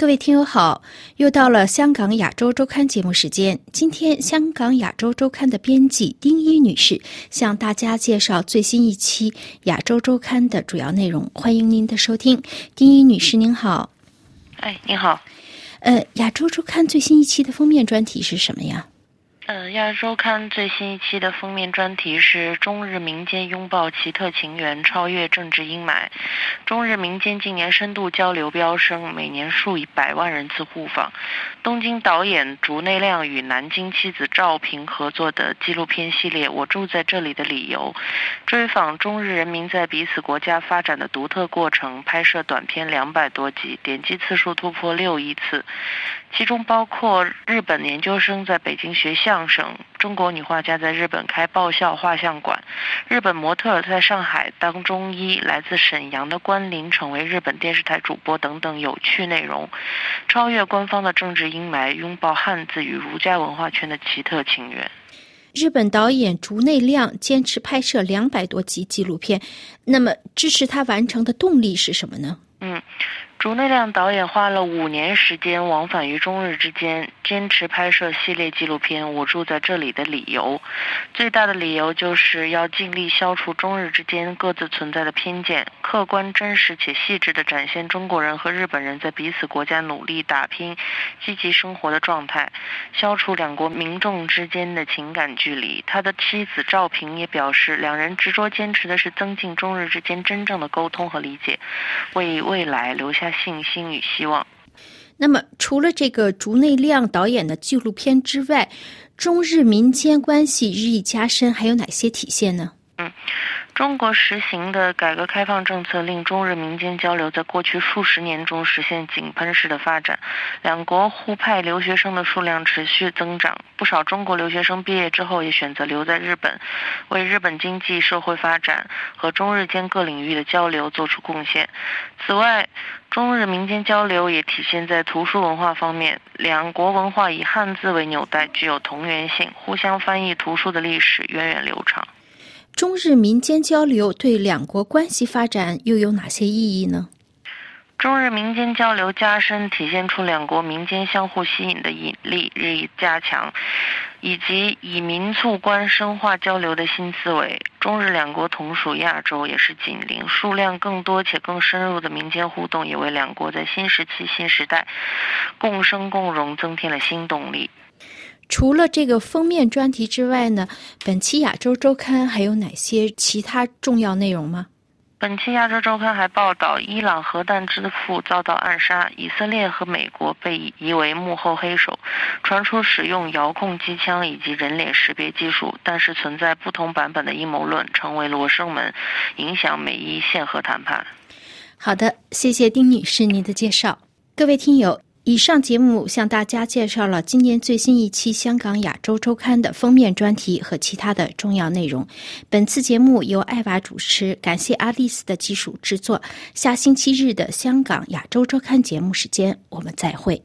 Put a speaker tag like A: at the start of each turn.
A: 各位听友好，又到了香港亚洲周刊节目时间。今天，香港亚洲周刊的编辑丁一女士向大家介绍最新一期亚洲周刊的主要内容。欢迎您的收听，丁一女士您好。
B: 哎，您好。
A: 呃，亚洲周刊最新一期的封面专题是什么呀？
B: 亚洲刊最新一期的封面专题是“中日民间拥抱奇特情缘，超越政治阴霾”。中日民间近年深度交流飙升，每年数以百万人次互访。东京导演竹内亮与南京妻子赵平合作的纪录片系列《我住在这里的理由》，追访中日人民在彼此国家发展的独特过程，拍摄短片两百多集，点击次数突破六亿次。其中包括日本研究生在北京学相声，中国女画家在日本开爆笑画像馆，日本模特在上海当中医，来自沈阳的关林成为日本电视台主播等等有趣内容，超越官方的政治阴霾，拥抱汉字与儒家文化圈的奇特情缘。
A: 日本导演竹内亮坚持拍摄两百多集纪录片，那么支持他完成的动力是什么呢？
B: 竹内亮导演花了五年时间往返于中日之间，坚持拍摄系列纪录片《我住在这里的理由》。最大的理由就是要尽力消除中日之间各自存在的偏见，客观、真实且细致地展现中国人和日本人在彼此国家努力打拼、积极生活的状态，消除两国民众之间的情感距离。他的妻子赵平也表示，两人执着坚持的是增进中日之间真正的沟通和理解，为未来留下。信心与希望。
A: 那么，除了这个竹内亮导演的纪录片之外，中日民间关系日益加深，还有哪些体现呢？
B: 中国实行的改革开放政策令中日民间交流在过去数十年中实现井喷式的发展，两国互派留学生的数量持续增长，不少中国留学生毕业之后也选择留在日本，为日本经济社会发展和中日间各领域的交流做出贡献。此外，中日民间交流也体现在图书文化方面，两国文化以汉字为纽带，具有同源性，互相翻译图书的历史源远流长。
A: 中日民间交流对两国关系发展又有哪些意义呢？
B: 中日民间交流加深，体现出两国民间相互吸引的引力日益加强，以及以民促官深化交流的新思维。中日两国同属亚洲，也是紧邻，数量更多且更深入的民间互动，也为两国在新时期新时代共生共荣增添了新动力。
A: 除了这个封面专题之外呢，本期亚洲周刊还有哪些其他重要内容吗？
B: 本期亚洲周刊还报道，伊朗核弹之父遭到暗杀，以色列和美国被疑为幕后黑手，传出使用遥控机枪以及人脸识别技术，但是存在不同版本的阴谋论，成为罗生门，影响美伊限核谈判。
A: 好的，谢谢丁女士您的介绍，各位听友。以上节目向大家介绍了今年最新一期《香港亚洲周刊》的封面专题和其他的重要内容。本次节目由艾娃主持，感谢阿丽丝的技术制作。下星期日的《香港亚洲周刊》节目时间，我们再会。